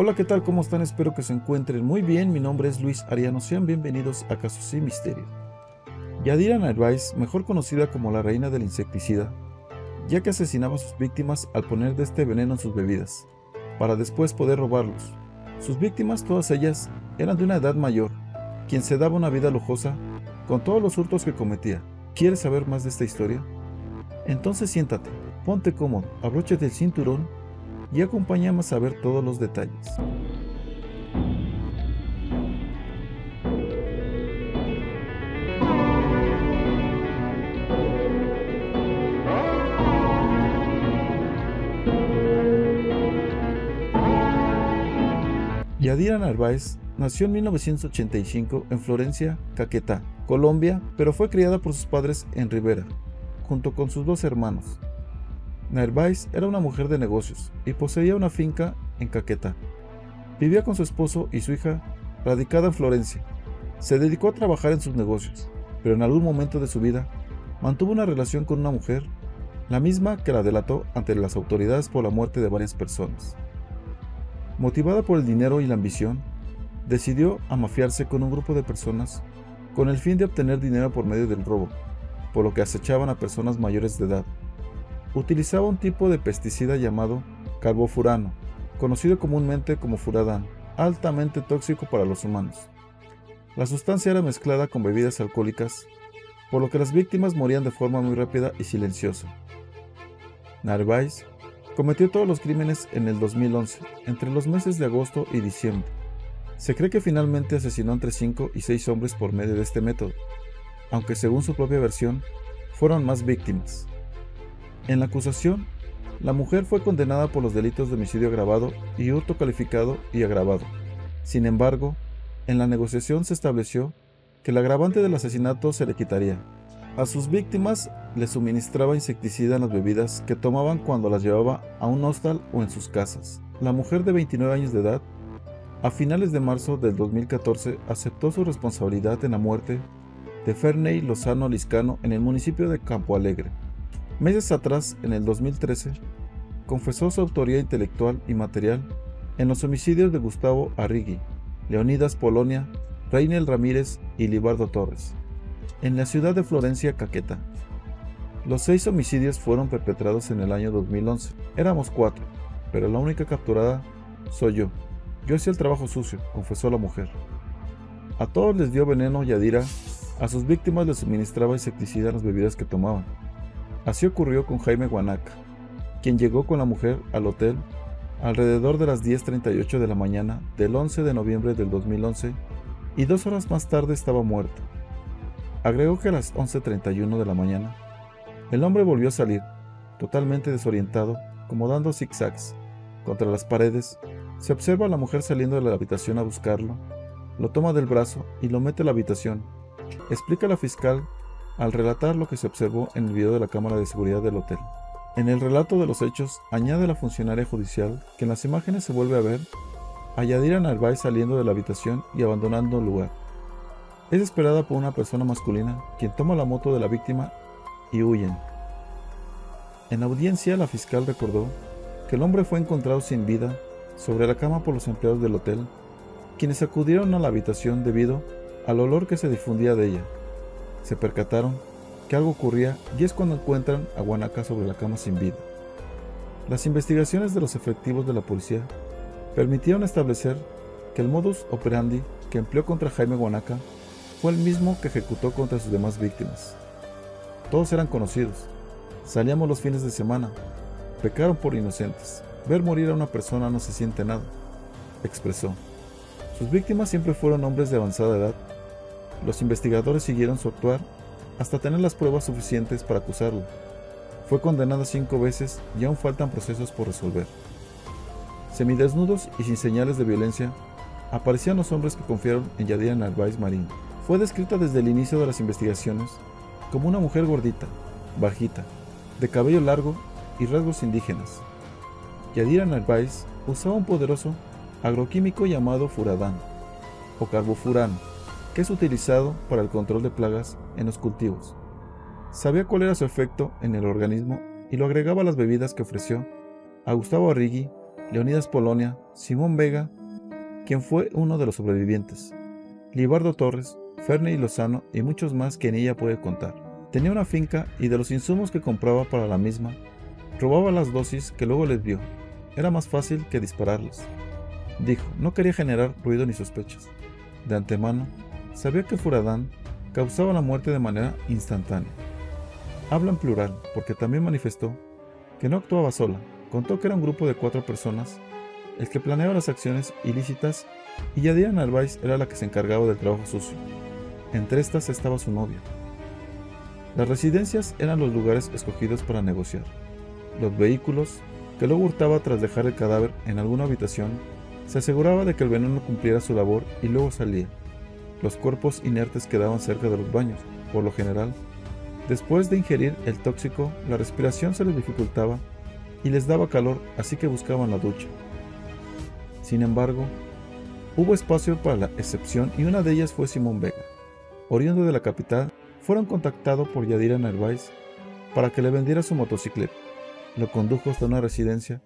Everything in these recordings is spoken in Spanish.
Hola, ¿qué tal? ¿Cómo están? Espero que se encuentren muy bien. Mi nombre es Luis Ariano. Sean bienvenidos a Casos y Misterio. Yadira Narváez, mejor conocida como la reina del insecticida, ya que asesinaba a sus víctimas al poner de este veneno en sus bebidas, para después poder robarlos. Sus víctimas, todas ellas, eran de una edad mayor, quien se daba una vida lujosa con todos los hurtos que cometía. ¿Quieres saber más de esta historia? Entonces siéntate, ponte cómodo, abróchate el cinturón y acompáñame a saber todos los detalles. Yadira Narváez nació en 1985 en Florencia, Caquetá, Colombia, pero fue criada por sus padres en Rivera, junto con sus dos hermanos. Narváez era una mujer de negocios y poseía una finca en Caquetá. Vivía con su esposo y su hija, radicada en Florencia. Se dedicó a trabajar en sus negocios, pero en algún momento de su vida mantuvo una relación con una mujer, la misma que la delató ante las autoridades por la muerte de varias personas. Motivada por el dinero y la ambición, decidió amafiarse con un grupo de personas con el fin de obtener dinero por medio del robo, por lo que acechaban a personas mayores de edad. Utilizaba un tipo de pesticida llamado carbofurano, conocido comúnmente como furadán, altamente tóxico para los humanos. La sustancia era mezclada con bebidas alcohólicas, por lo que las víctimas morían de forma muy rápida y silenciosa. Narváez Cometió todos los crímenes en el 2011, entre los meses de agosto y diciembre. Se cree que finalmente asesinó entre 5 y 6 hombres por medio de este método, aunque según su propia versión, fueron más víctimas. En la acusación, la mujer fue condenada por los delitos de homicidio agravado y hurto calificado y agravado. Sin embargo, en la negociación se estableció que el agravante del asesinato se le quitaría, a sus víctimas les suministraba insecticida en las bebidas que tomaban cuando las llevaba a un hostal o en sus casas. La mujer de 29 años de edad, a finales de marzo del 2014, aceptó su responsabilidad en la muerte de Ferney Lozano Liscano en el municipio de Campo Alegre. Meses atrás, en el 2013, confesó su autoría intelectual y material en los homicidios de Gustavo Arrigui, Leonidas Polonia, Reinel Ramírez y Libardo Torres en la ciudad de Florencia, Caqueta. Los seis homicidios fueron perpetrados en el año 2011. Éramos cuatro, pero la única capturada soy yo. Yo hacía el trabajo sucio, confesó la mujer. A todos les dio veneno Yadira, a sus víctimas les suministraba insecticida en las bebidas que tomaban. Así ocurrió con Jaime Guanaca, quien llegó con la mujer al hotel alrededor de las 10.38 de la mañana del 11 de noviembre del 2011 y dos horas más tarde estaba muerto. Agregó que a las 11.31 de la mañana, el hombre volvió a salir, totalmente desorientado, como dando zigzags. Contra las paredes, se observa a la mujer saliendo de la habitación a buscarlo, lo toma del brazo y lo mete a la habitación. Explica la fiscal al relatar lo que se observó en el video de la cámara de seguridad del hotel. En el relato de los hechos, añade la funcionaria judicial que en las imágenes se vuelve a ver a Yadira Narváez saliendo de la habitación y abandonando el lugar. Es esperada por una persona masculina, quien toma la moto de la víctima y huyen. En audiencia, la fiscal recordó que el hombre fue encontrado sin vida sobre la cama por los empleados del hotel, quienes acudieron a la habitación debido al olor que se difundía de ella. Se percataron que algo ocurría y es cuando encuentran a Guanaca sobre la cama sin vida. Las investigaciones de los efectivos de la policía permitieron establecer que el modus operandi que empleó contra Jaime Guanaca fue el mismo que ejecutó contra sus demás víctimas. Todos eran conocidos. Salíamos los fines de semana. Pecaron por inocentes. Ver morir a una persona no se siente nada, expresó. Sus víctimas siempre fueron hombres de avanzada edad. Los investigadores siguieron su actuar hasta tener las pruebas suficientes para acusarlo. Fue condenado cinco veces y aún faltan procesos por resolver. Semidesnudos y sin señales de violencia, aparecían los hombres que confiaron en Yadira Narváez Marín. Fue descrita desde el inicio de las investigaciones como una mujer gordita, bajita, de cabello largo y rasgos indígenas. Yadira Narváez usaba un poderoso agroquímico llamado furadán o carbofurano, es utilizado para el control de plagas en los cultivos. Sabía cuál era su efecto en el organismo y lo agregaba a las bebidas que ofreció a Gustavo Arrigui Leonidas Polonia, Simón Vega, quien fue uno de los sobrevivientes, Libardo Torres, Ferney Lozano y muchos más que ni ella puede contar. Tenía una finca y de los insumos que compraba para la misma, robaba las dosis que luego les dio. Era más fácil que dispararlas. Dijo, no quería generar ruido ni sospechas. De antemano, sabía que Furadán causaba la muerte de manera instantánea. Habla en plural porque también manifestó que no actuaba sola. Contó que era un grupo de cuatro personas el que planeaba las acciones ilícitas y Yadira Narváez era la que se encargaba del trabajo sucio. Entre estas estaba su novia. Las residencias eran los lugares escogidos para negociar. Los vehículos, que luego hurtaba tras dejar el cadáver en alguna habitación, se aseguraba de que el veneno cumpliera su labor y luego salía. Los cuerpos inertes quedaban cerca de los baños, por lo general. Después de ingerir el tóxico, la respiración se les dificultaba y les daba calor, así que buscaban la ducha. Sin embargo, hubo espacio para la excepción y una de ellas fue Simón Vega. Oriundo de la capital, fueron contactados por Yadira Narváez para que le vendiera su motocicleta. Lo condujo hasta una residencia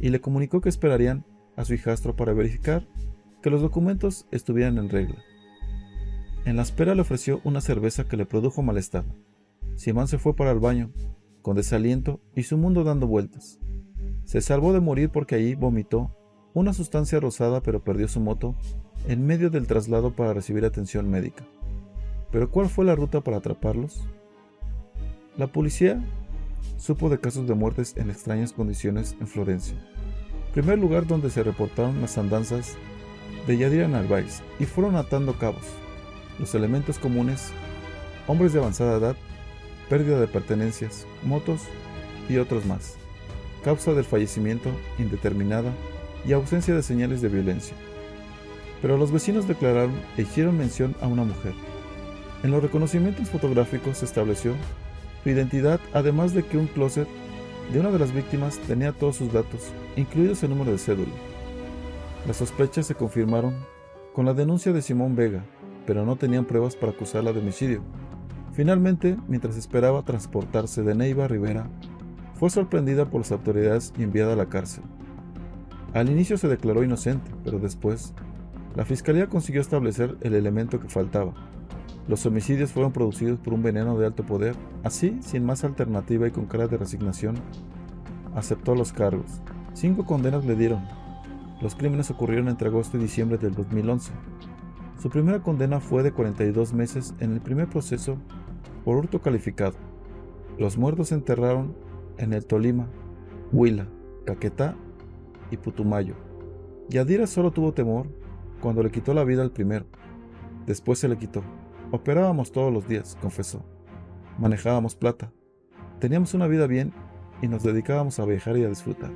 y le comunicó que esperarían a su hijastro para verificar que los documentos estuvieran en regla. En la espera le ofreció una cerveza que le produjo malestar. Simón se fue para el baño, con desaliento y su mundo dando vueltas. Se salvó de morir porque allí vomitó una sustancia rosada pero perdió su moto en medio del traslado para recibir atención médica. ¿Pero cuál fue la ruta para atraparlos? La policía supo de casos de muertes en extrañas condiciones en Florencia. Primer lugar donde se reportaron las andanzas de Yadira Narváez y fueron atando cabos. Los elementos comunes, hombres de avanzada edad, pérdida de pertenencias, motos y otros más. Causa del fallecimiento indeterminada y ausencia de señales de violencia. Pero los vecinos declararon e hicieron mención a una mujer. En los reconocimientos fotográficos se estableció su identidad, además de que un closet de una de las víctimas tenía todos sus datos, incluidos el número de cédula. Las sospechas se confirmaron con la denuncia de Simón Vega, pero no tenían pruebas para acusarla de homicidio. Finalmente, mientras esperaba transportarse de Neiva a Rivera, fue sorprendida por las autoridades y enviada a la cárcel. Al inicio se declaró inocente, pero después, la fiscalía consiguió establecer el elemento que faltaba. Los homicidios fueron producidos por un veneno de alto poder. Así, sin más alternativa y con cara de resignación, aceptó los cargos. Cinco condenas le dieron. Los crímenes ocurrieron entre agosto y diciembre del 2011. Su primera condena fue de 42 meses en el primer proceso por hurto calificado. Los muertos se enterraron en el Tolima, Huila, Caquetá y Putumayo. Yadira solo tuvo temor cuando le quitó la vida al primero. Después se le quitó. Operábamos todos los días, confesó. Manejábamos plata. Teníamos una vida bien y nos dedicábamos a viajar y a disfrutar.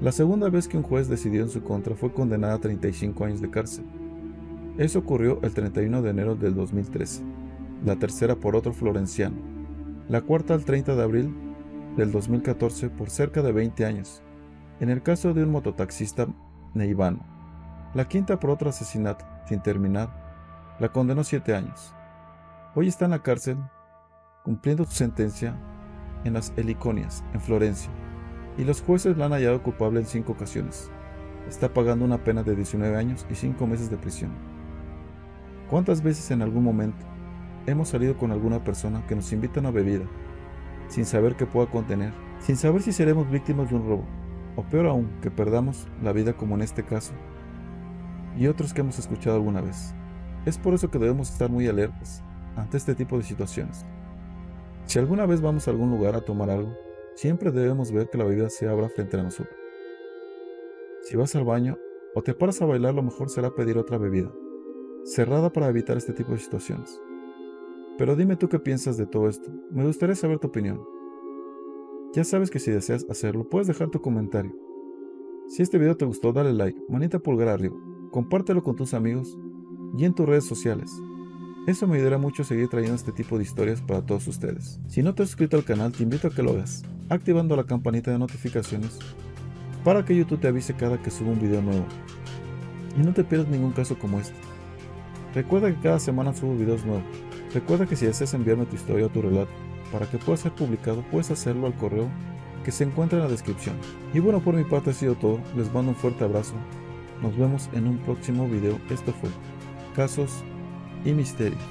La segunda vez que un juez decidió en su contra fue condenada a 35 años de cárcel. Eso ocurrió el 31 de enero del 2013. La tercera por otro florenciano. La cuarta al 30 de abril del 2014 por cerca de 20 años en el caso de un mototaxista neivano. La quinta por otro asesinato, sin terminar, la condenó siete años. Hoy está en la cárcel, cumpliendo su sentencia en las Heliconias, en Florencia, y los jueces la han hallado culpable en cinco ocasiones. Está pagando una pena de 19 años y 5 meses de prisión. ¿Cuántas veces en algún momento hemos salido con alguna persona que nos invita a una bebida, sin saber qué pueda contener, sin saber si seremos víctimas de un robo, o peor aún, que perdamos la vida como en este caso, y otros que hemos escuchado alguna vez. Es por eso que debemos estar muy alertas ante este tipo de situaciones. Si alguna vez vamos a algún lugar a tomar algo, siempre debemos ver que la bebida se abra frente a nosotros. Si vas al baño o te paras a bailar, lo mejor será pedir otra bebida, cerrada para evitar este tipo de situaciones. Pero dime tú qué piensas de todo esto, me gustaría saber tu opinión. Ya sabes que si deseas hacerlo, puedes dejar tu comentario. Si este video te gustó, dale like, manita pulgar arriba, compártelo con tus amigos y en tus redes sociales. Eso me ayudará mucho a seguir trayendo este tipo de historias para todos ustedes. Si no te has suscrito al canal, te invito a que lo hagas, activando la campanita de notificaciones para que YouTube te avise cada que suba un video nuevo. Y no te pierdas ningún caso como este. Recuerda que cada semana subo videos nuevos. Recuerda que si deseas enviarme tu historia o tu relato, para que pueda ser publicado puedes hacerlo al correo que se encuentra en la descripción. Y bueno, por mi parte ha sido todo. Les mando un fuerte abrazo. Nos vemos en un próximo video. Esto fue Casos y Misterios.